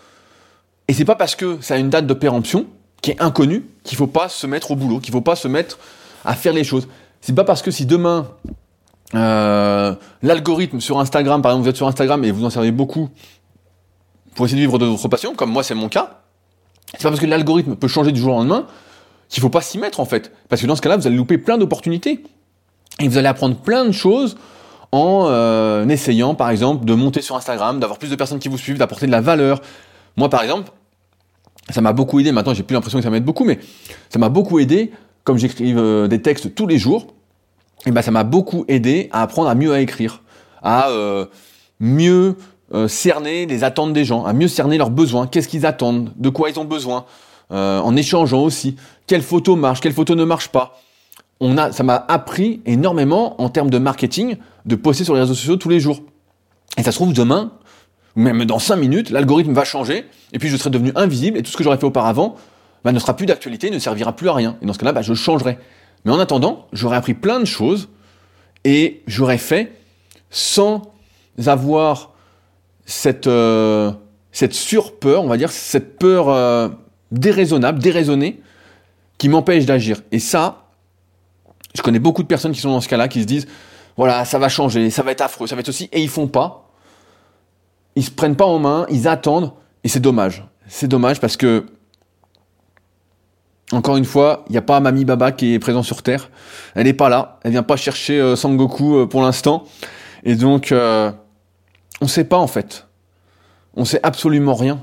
Et c'est pas parce que ça a une date de péremption, qui est inconnue, qu'il faut pas se mettre au boulot, qu'il faut pas se mettre à faire les choses. C'est pas parce que si demain euh, l'algorithme sur Instagram, par exemple, vous êtes sur Instagram et vous en servez beaucoup pour essayer de vivre de votre passion, comme moi c'est mon cas, C'est pas parce que l'algorithme peut changer du jour au lendemain qu'il faut pas s'y mettre en fait. Parce que dans ce cas-là, vous allez louper plein d'opportunités. Et vous allez apprendre plein de choses en euh, essayant, par exemple, de monter sur Instagram, d'avoir plus de personnes qui vous suivent, d'apporter de la valeur. Moi, par exemple, ça m'a beaucoup aidé. Maintenant, j'ai plus l'impression que ça m'aide beaucoup, mais ça m'a beaucoup aidé, comme j'écrive euh, des textes tous les jours, et ben ça m'a beaucoup aidé à apprendre à mieux à écrire, à euh, mieux cerner les attentes des gens, à mieux cerner leurs besoins, qu'est-ce qu'ils attendent, de quoi ils ont besoin, en échangeant aussi, quelle photo marche, quelle photo ne marche pas? On a, ça m'a appris énormément en termes de marketing de poster sur les réseaux sociaux tous les jours. Et ça se trouve demain, même dans 5 minutes, l'algorithme va changer, et puis je serai devenu invisible, et tout ce que j'aurais fait auparavant bah, ne sera plus d'actualité, ne servira plus à rien. Et dans ce cas-là, bah, je changerai. Mais en attendant, j'aurais appris plein de choses, et j'aurais fait sans avoir cette, euh, cette surpeur, on va dire, cette peur euh, déraisonnable, déraisonnée, qui m'empêche d'agir. Et ça, je connais beaucoup de personnes qui sont dans ce cas-là, qui se disent, voilà, ça va changer, ça va être affreux, ça va être aussi, et ils font pas. Ils se prennent pas en main, ils attendent, et c'est dommage. C'est dommage parce que, encore une fois, il n'y a pas Mami Baba qui est présent sur Terre. Elle n'est pas là. Elle vient pas chercher euh, Sangoku euh, pour l'instant. Et donc, euh, on ne sait pas en fait. On sait absolument rien.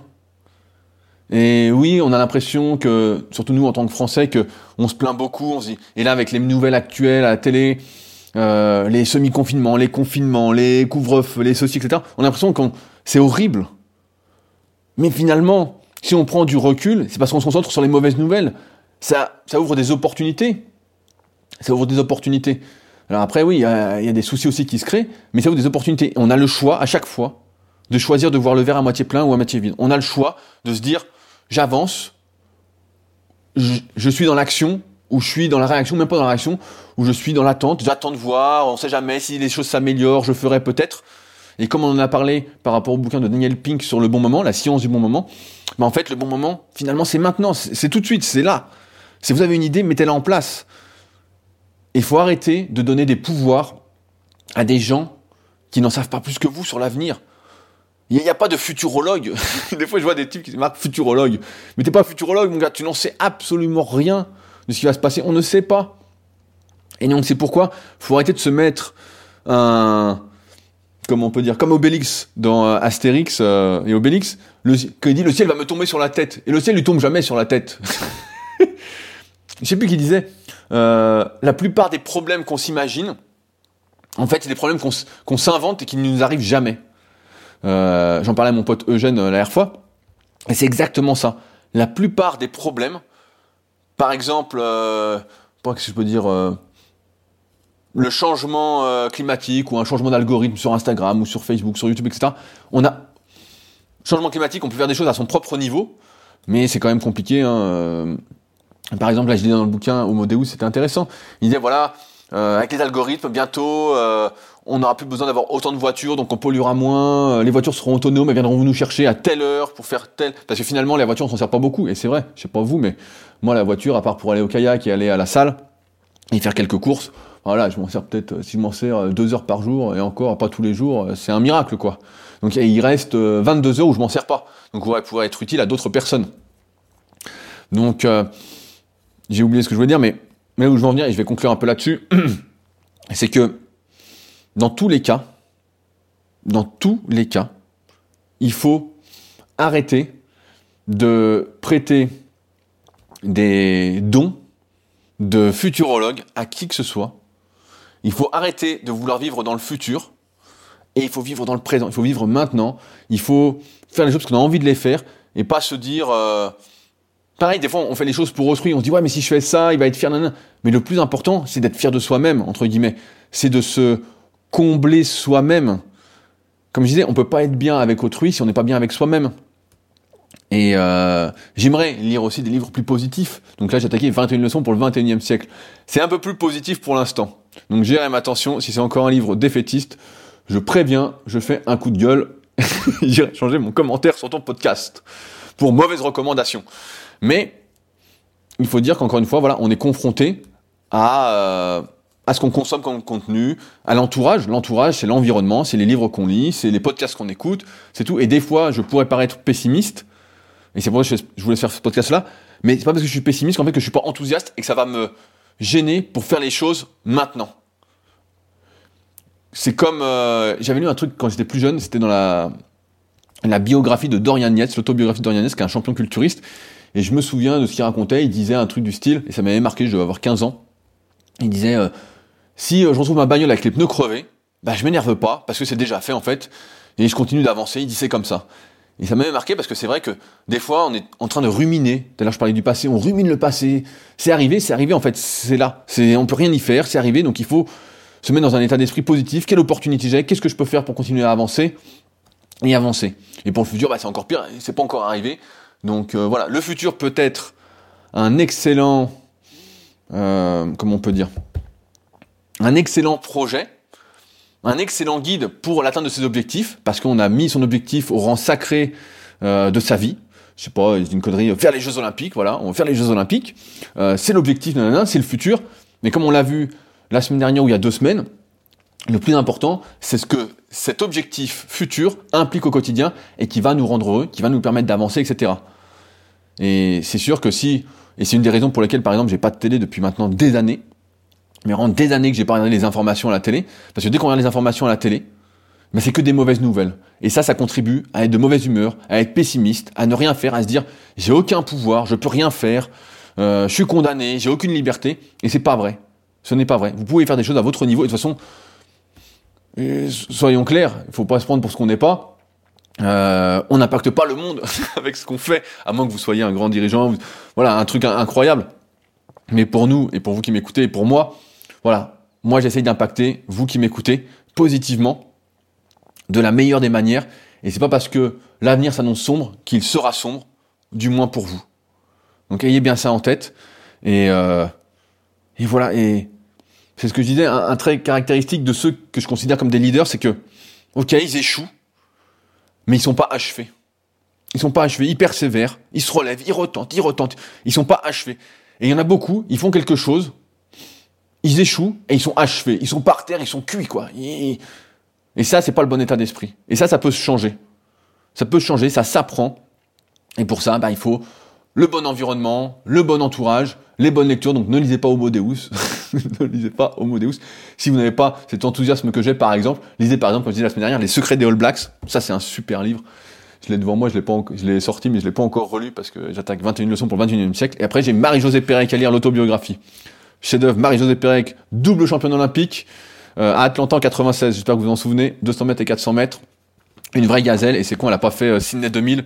Et oui, on a l'impression que, surtout nous en tant que Français, que on se plaint beaucoup. On et là avec les nouvelles actuelles à la télé, les semi-confinements, les confinements, les couvre-feux, les ceci, etc. On a l'impression que c'est horrible. Mais finalement, si on prend du recul, c'est parce qu'on se concentre sur les mauvaises nouvelles. Ça, ouvre des opportunités. Ça ouvre des opportunités. Alors après, oui, il y, a, des soucis aussi qui se créent, mais ça ouvre des opportunités. On a le choix à chaque fois de choisir de voir le verre à moitié plein ou à moitié vide. On a le choix de se dire j'avance, je, suis dans l'action, ou je suis dans la réaction, même pas dans la réaction, où je suis dans l'attente, j'attends de voir, on sait jamais si les choses s'améliorent, je ferai peut-être. Et comme on en a parlé par rapport au bouquin de Daniel Pink sur le bon moment, la science du bon moment, bah en fait le bon moment, finalement c'est maintenant, c'est tout de suite, c'est là. Si vous avez une idée, mettez-la en place. Il faut arrêter de donner des pouvoirs à des gens qui n'en savent pas plus que vous sur l'avenir. Il n'y a, pas de futurologue. Des fois, je vois des types qui se marquent futurologue. Mais t'es pas futurologue, mon gars. Tu n'en sais absolument rien de ce qui va se passer. On ne sait pas. Et donc, c'est pourquoi faut arrêter de se mettre un, comment on peut dire, comme Obélix dans euh, Astérix euh, et Obélix, le, il dit le ciel va me tomber sur la tête. Et le ciel lui tombe jamais sur la tête. je sais plus qui disait, euh, la plupart des problèmes qu'on s'imagine, en fait, c'est des problèmes qu'on s'invente et qui ne nous arrivent jamais. Euh, j'en parlais à mon pote Eugène euh, la dernière fois. Et c'est exactement ça. La plupart des problèmes, par exemple, euh, qu'est-ce que je peux dire, le changement climatique ou un changement d'algorithme sur Instagram ou sur Facebook, sur YouTube, etc. On a changement climatique, on peut faire des choses à son propre niveau, mais c'est quand même compliqué. Hein. Par exemple, là, je disais dans le bouquin Homo Deus, c'était intéressant. Il disait voilà, avec les algorithmes, bientôt, on n'aura plus besoin d'avoir autant de voitures, donc on polluera moins, euh, les voitures seront autonomes, elles viendront nous chercher à telle heure pour faire tel... Parce que finalement, les voitures, on s'en sert pas beaucoup, et c'est vrai, je sais pas vous, mais moi, la voiture, à part pour aller au kayak et aller à la salle, et faire quelques courses, voilà, je m'en sers peut-être, euh, si je m'en sers euh, deux heures par jour, et encore pas tous les jours, c'est un miracle, quoi. Donc il reste 22 heures où je m'en sers pas. Donc on va pouvoir être utile à d'autres personnes. Donc, j'ai oublié ce que je voulais dire, mais, mais où je veux en venir, et je vais conclure un peu là-dessus, c'est que dans tous les cas, dans tous les cas, il faut arrêter de prêter des dons de futurologue à qui que ce soit. Il faut arrêter de vouloir vivre dans le futur et il faut vivre dans le présent. Il faut vivre maintenant. Il faut faire les choses parce qu'on a envie de les faire et pas se dire. Euh, pareil, des fois, on fait les choses pour autrui. On se dit ouais, mais si je fais ça, il va être fier. Mais le plus important, c'est d'être fier de soi-même entre guillemets. C'est de se combler soi-même. Comme je disais, on peut pas être bien avec autrui si on n'est pas bien avec soi-même. Et euh, j'aimerais lire aussi des livres plus positifs. Donc là, j'ai attaqué 21 leçons pour le 21e siècle. C'est un peu plus positif pour l'instant. Donc j'irai ma attention, si c'est encore un livre défaitiste, je préviens, je fais un coup de gueule. J'irai changer mon commentaire sur ton podcast pour mauvaise recommandation. Mais il faut dire qu'encore une fois, voilà, on est confronté à euh, à ce qu'on consomme comme contenu, à l'entourage. L'entourage, c'est l'environnement, c'est les livres qu'on lit, c'est les podcasts qu'on écoute, c'est tout. Et des fois, je pourrais paraître pessimiste, Et c'est pour ça que je voulais faire ce podcast-là. Mais c'est pas parce que je suis pessimiste qu'en fait que je suis pas enthousiaste et que ça va me gêner pour faire les choses maintenant. C'est comme euh, j'avais lu un truc quand j'étais plus jeune, c'était dans la la biographie de Dorian Yates, l'autobiographie de Dorian Yates, qui est un champion culturiste. Et je me souviens de ce qu'il racontait. Il disait un truc du style, et ça m'avait marqué. Je devais avoir 15 ans. Il disait euh, si euh, je retrouve ma bagnole avec les pneus crevés, bah je m'énerve pas parce que c'est déjà fait en fait, et je continue d'avancer. Il dit c'est comme ça. Et ça m'avait marqué parce que c'est vrai que des fois, on est en train de ruminer. Tout à l'heure, je parlais du passé, on rumine le passé. C'est arrivé, c'est arrivé, en fait, c'est là. C'est, on peut rien y faire, c'est arrivé, donc il faut se mettre dans un état d'esprit positif. Quelle opportunité j'ai? Qu'est-ce que je peux faire pour continuer à avancer et avancer? Et pour le futur, bah, c'est encore pire, c'est pas encore arrivé. Donc euh, voilà, le futur peut être un excellent, euh, comment on peut dire, un excellent projet, un excellent guide pour l'atteinte de ses objectifs, parce qu'on a mis son objectif au rang sacré euh, de sa vie. Je sais pas, une connerie, faire les Jeux Olympiques, voilà, on va faire les Jeux Olympiques. C'est l'objectif, c'est le futur. Mais comme on l'a vu la semaine dernière ou il y a deux semaines, le plus important, c'est ce que cet objectif futur implique au quotidien et qui va nous rendre heureux, qui va nous permettre d'avancer, etc. Et c'est sûr que si, et c'est une des raisons pour lesquelles, par exemple, j'ai pas de télé depuis maintenant des années, mais vraiment des années que j'ai pas regardé les informations à la télé, parce que dès qu'on regarde les informations à la télé, ben c'est que des mauvaises nouvelles. Et ça, ça contribue à être de mauvaise humeur, à être pessimiste, à ne rien faire, à se dire j'ai aucun pouvoir, je peux rien faire, euh, je suis condamné, j'ai aucune liberté. Et c'est pas vrai. Ce n'est pas vrai. Vous pouvez faire des choses à votre niveau. Et de toute façon, soyons clairs, il faut pas se prendre pour ce qu'on n'est pas. Euh, on n'impacte pas le monde avec ce qu'on fait, à moins que vous soyez un grand dirigeant. Voilà, un truc incroyable. Mais pour nous, et pour vous qui m'écoutez, et pour moi, voilà, moi j'essaye d'impacter, vous qui m'écoutez, positivement, de la meilleure des manières. Et c'est pas parce que l'avenir s'annonce sombre qu'il sera sombre, du moins pour vous. Donc ayez bien ça en tête. Et, euh, et voilà, c'est ce que je disais, un, trait caractéristique de ceux que je considère comme des leaders, c'est que, ok, ils échouent, mais ils sont pas achevés. Ils sont pas achevés, ils persévèrent, ils se relèvent, ils retentent, ils retentent, ils sont pas achevés. Et il y en a beaucoup, ils font quelque chose, ils échouent et ils sont achevés, ils sont par terre, ils sont cuits quoi. Et ça, c'est pas le bon état d'esprit. Et ça, ça peut se changer. Ça peut changer, ça s'apprend. Et pour ça, bah, il faut le bon environnement, le bon entourage, les bonnes lectures. Donc ne lisez pas Homo Deus. ne lisez pas Homo Deus. Si vous n'avez pas cet enthousiasme que j'ai, par exemple, lisez par exemple, comme je disais la semaine dernière, Les Secrets des All Blacks. Ça, c'est un super livre. Je l'ai devant moi, je l'ai sorti, mais je l'ai pas encore relu parce que j'attaque 21 leçons pour le 21e siècle. Et après, j'ai Marie-Josée Pérec à lire l'autobiographie. Chef-d'œuvre, Marie-Josée Pérec, double championne olympique, euh, à Atlanta en 96. J'espère que vous vous en souvenez. 200 mètres et 400 mètres. Une vraie gazelle. Et c'est con, elle a pas fait euh, Sydney 2000.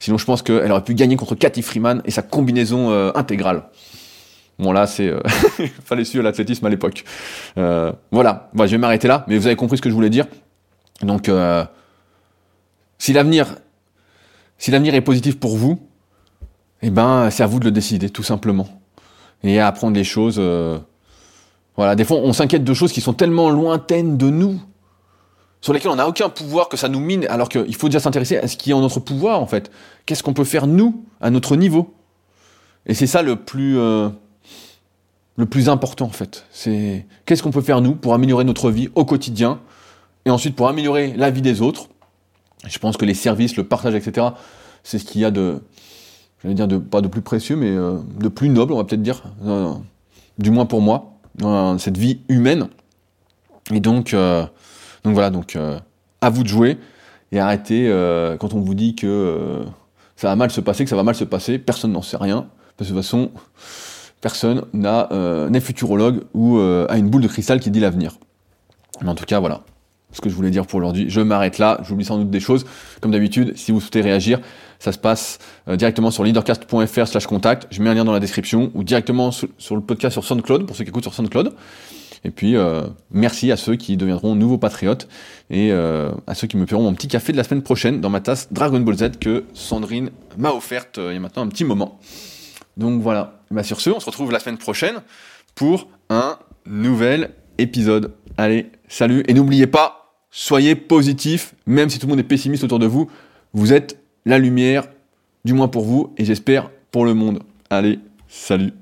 Sinon, je pense qu'elle aurait pu gagner contre Cathy Freeman et sa combinaison euh, intégrale. Bon là, c'est euh, fallait suivre l'athlétisme à l'époque. Euh, voilà, je vais m'arrêter là, mais vous avez compris ce que je voulais dire. Donc, euh, si l'avenir, est positif pour vous, eh ben, c'est à vous de le décider, tout simplement, et à apprendre les choses. voilà, des fois, on s'inquiète de choses qui sont tellement lointaines de nous, sur lesquelles on n'a aucun pouvoir, que ça nous mine, alors qu'il faut déjà s'intéresser à ce qui est en notre pouvoir, en fait. Qu'est-ce qu'on peut faire nous, à notre niveau? Et c'est ça le plus le plus important en fait. C'est qu'est-ce qu'on peut faire nous pour améliorer notre vie au quotidien et ensuite pour améliorer la vie des autres. Je pense que les services, le partage, etc. C'est ce qu'il y a de, j'allais dire de pas de plus précieux, mais euh, de plus noble, on va peut-être dire, euh, du moins pour moi, dans cette vie humaine. Et donc, euh, donc voilà, donc à vous de jouer et arrêtez quand on vous dit que ça va mal se passer, que ça va mal se passer. Personne n'en sait rien. de toute façon personne n'a euh, n'est futurologue ou euh, a une boule de cristal qui dit l'avenir. Mais en tout cas, voilà ce que je voulais dire pour aujourd'hui. Je m'arrête là, j'oublie sans doute des choses. Comme d'habitude, si vous souhaitez réagir, ça se passe euh, directement sur leadercast.fr slash contact. Je mets un lien dans la description ou directement sur, le podcast sur SoundCloud pour ceux qui écoutent sur SoundCloud. Et puis, merci à ceux qui deviendront nouveaux patriotes et à ceux qui me paieront mon petit café de la semaine prochaine dans ma tasse Dragon Ball Z que Sandrine m'a offerte il y a maintenant un petit moment. Donc voilà. Bah sur ce, on se retrouve la semaine prochaine pour un nouvel épisode. Allez, salut. Et n'oubliez pas, soyez positif, même si tout le monde est pessimiste autour de vous. Vous êtes la lumière, du moins pour vous, et j'espère pour le monde. Allez, salut.